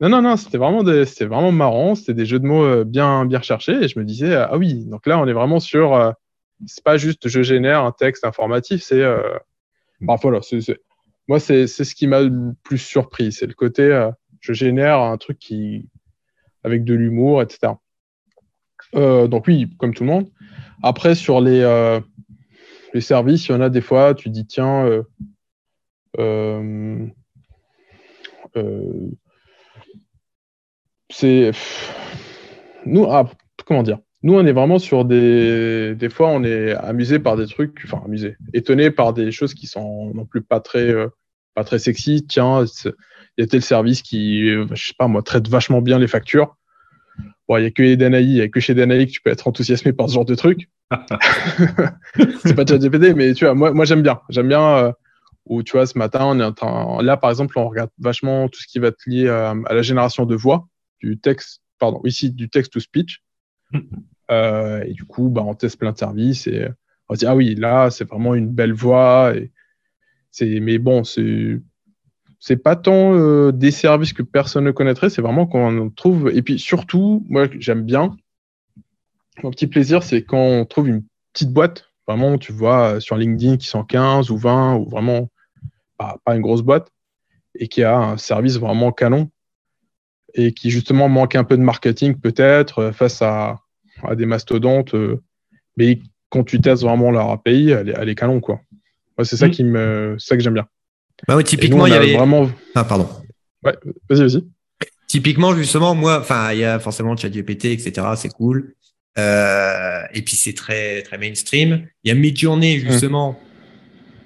Non, non, non, c'était vraiment, des- c'était vraiment marrant. C'était des jeux de mots bien, bien recherchés. Et je me disais, ah oui, donc là, on est vraiment sur. c'est pas juste je génère un texte informatif, c'est. Enfin, voilà, moi, c'est ce qui m'a le plus surpris. C'est le côté, euh, je génère un truc qui. avec de l'humour, etc. Euh, donc oui, comme tout le monde. Après, sur les, euh, les services, il y en a des fois, tu dis, tiens, c'est... Nous, ah, comment dire? Nous, on est vraiment sur des... Des fois, on est amusé par des trucs, enfin, amusé, étonné par des choses qui sont non plus pas très, euh, pas très sexy. Tiens, il y a tel service qui, euh, je sais pas moi, traite vachement bien les factures. Bon, il n'y a que Edenai, il n'y a que chez Edenai que tu peux être enthousiasmé par ce genre de truc. c'est pas ChatGPT, mais tu vois, moi, moi j'aime bien. J'aime bien euh, où, tu vois, ce matin, on est en train, là, par exemple, on regarde vachement tout ce qui va être lié à, à la génération de voix, du texte, pardon, ici, du text to speech. Euh, et du coup, bah, on teste plein de services et on se dit, ah oui, là, c'est vraiment une belle voix. Et c'est, mais bon, c'est, c'est pas tant euh, des services que personne ne connaîtrait, c'est vraiment qu'on en trouve. Et puis surtout, moi, j'aime bien. Mon petit plaisir, c'est quand on trouve une petite boîte, vraiment, tu vois, sur LinkedIn qui sont 15 ou 20, ou vraiment pas, pas une grosse boîte, et qui a un service vraiment canon, et qui justement manque un peu de marketing peut-être euh, face à, à des mastodontes, euh, mais quand tu testes vraiment leur API, elle est, elle est canon, quoi. C'est ça Mm. qui me, c'est ça que j'aime bien. Bah oui, typiquement, il y a avait. vraiment. Ah, pardon. Ouais, vas-y, vas-y. Typiquement, justement, moi, enfin, il y a forcément ChatGPT, etc. C'est cool. Euh, et puis c'est très très mainstream. Il y a Midjourney justement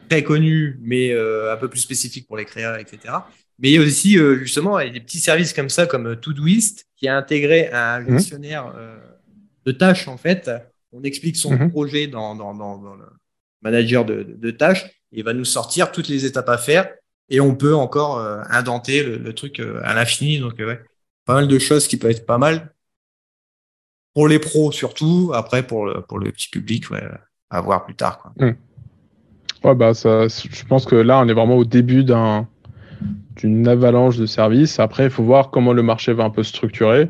très connu, mais euh, un peu plus spécifique pour les créateurs, etc. Mais il y a aussi euh, justement des petits services comme ça, comme Todoist, qui a intégré un Mhm. gestionnaire euh, de tâches en fait. On explique son Mhm. projet dans, dans, dans, dans le manager de, de, de tâches. Et il va nous sortir toutes les étapes à faire et on peut encore euh, indenter le, le truc euh, à l'infini. Donc, euh, ouais, pas mal de choses qui peuvent être pas mal. Pour les pros surtout, après pour le, pour le petit public, ouais, à voir plus tard. Quoi. Ouais, bah, ça, je pense que là, on est vraiment au début d'un, d'une avalanche de services. Après, il faut voir comment le marché va un peu se structurer.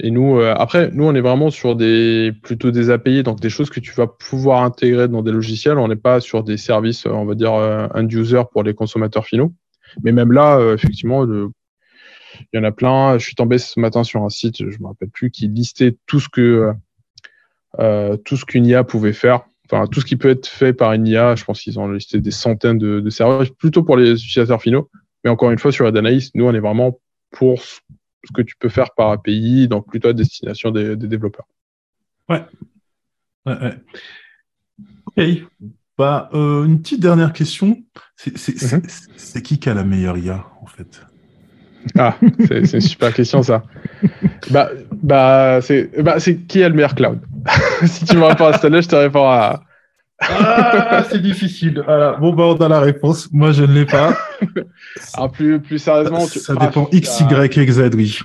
Et nous, euh, après, nous, on est vraiment sur des, plutôt des API, donc des choses que tu vas pouvoir intégrer dans des logiciels. On n'est pas sur des services, euh, on va dire, euh, end-user pour les consommateurs finaux. Mais même là, euh, effectivement, le- il y en a plein. Je suis tombé ce matin sur un site, je me rappelle plus, qui listait tout ce que, euh, tout ce qu'une IA pouvait faire. Enfin, tout ce qui peut être fait par une IA, je pense qu'ils ont listé des centaines de, de services, plutôt pour les utilisateurs finaux. Mais encore une fois, sur Adanaïs, nous, on est vraiment pour ce que tu peux faire par API, donc plutôt à destination des, des développeurs. Ouais, ouais. Ok. Bah, euh, une petite dernière question. C'est Mhm. c'est qui qui a la meilleure IA, en fait? Ah, c'est une super question, ça. Bah, bah, c'est bah, qui a le meilleur cloud? Si tu me réponds à celle-là, je te réponds à. Ah, c'est difficile. Voilà. Bon, bah, on a la réponse. Moi, je ne l'ai pas. Alors, plus, plus sérieusement, tu- Ça Ah, dépend tu X, Y, et Z, oui.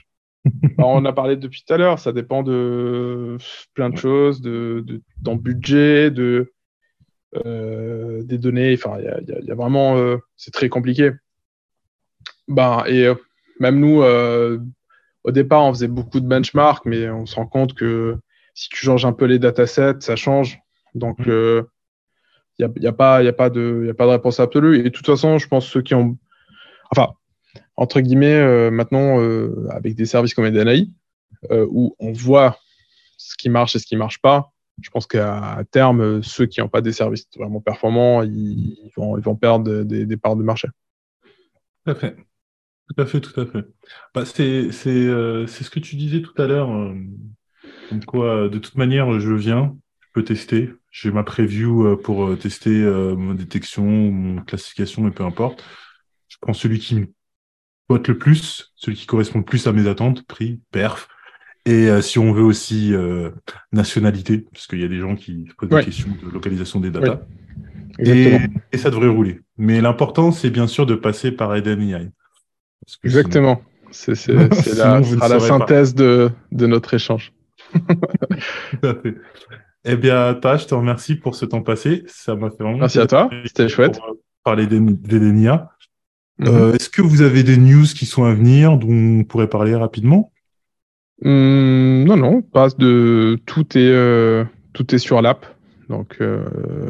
Alors, on a parlé depuis tout à l'heure, ça dépend de plein de choses, de, de ton budget, de euh, des données. Enfin, il y a, y y vraiment, euh, c'est très compliqué. Ben, et euh, même nous, au départ, on faisait beaucoup de benchmarks, mais on se rend compte que si tu changes un peu les datasets, ça change. Donc, Mhm. Il n'y a, y a, pas- y a, pas de- y a pas de réponse absolue. Et de toute façon, je pense ceux qui ont. Enfin, entre guillemets, euh, maintenant, euh, avec des services comme Edenai, euh, où on voit ce qui marche et ce qui marche pas, je pense qu'à terme, ceux qui n'ont pas des services vraiment performants, ils, vont, ils vont perdre des, des parts de marché. Tout à fait. Tout à fait, tout à fait. Bah, c'est, ce que tu disais tout à l'heure. de toute manière, je viens, je peux tester. J'ai ma preview euh, pour euh, tester euh, ma détection, mon classification, et peu importe. Je prends celui qui me botte le plus, celui qui correspond le plus à mes attentes, prix, perf. Et euh, si on veut aussi euh, nationalité, parce qu'il y a des gens qui se posent Ouais. des questions de localisation des data. Exactement. Et, et ça devrait rouler. Mais l'important, c'est bien sûr de passer par Eden AI. Exactement. C'est la, synthèse de, de notre échange. sinon- Tout à fait. Eh bien, Ta, je te remercie pour ce temps passé. Ça m'a fait vraiment Merci à toi. C'était chouette. euh, Parler IA. Mhm. Euh, Est-ce que vous avez des news qui sont à venir dont on pourrait parler rapidement? Hum, non, non, pas de tout est euh, tout est sur l'app. Donc euh,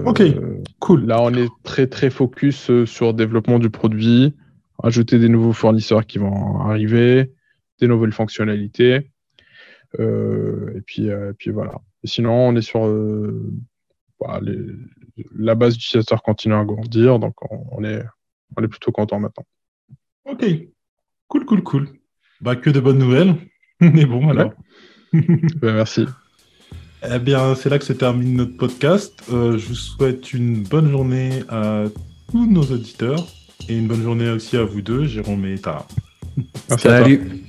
Ok. euh, Cool. là, on est très très focus euh, sur le développement du produit, ajouter des nouveaux fournisseurs qui vont arriver, des nouvelles fonctionnalités. et, puis, puis voilà. Et sinon, on est sur bah, la base d'utilisateurs continue à grandir, donc on, est, on est plutôt content maintenant. Ok, cool, cool, cool. Bah, que de bonnes nouvelles. Mais bon, alors. Merci. Eh bien, c'est là que se termine notre podcast. je vous souhaite une bonne journée à tous nos auditeurs et une bonne journée aussi à vous deux, Jérôme et Tara. Salut.